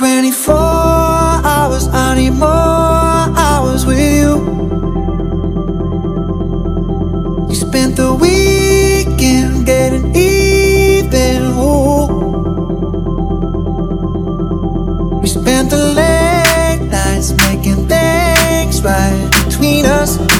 24 hours, I need more hours with you. You spent the weekend getting even. Ooh. We spent the late nights making things right between us.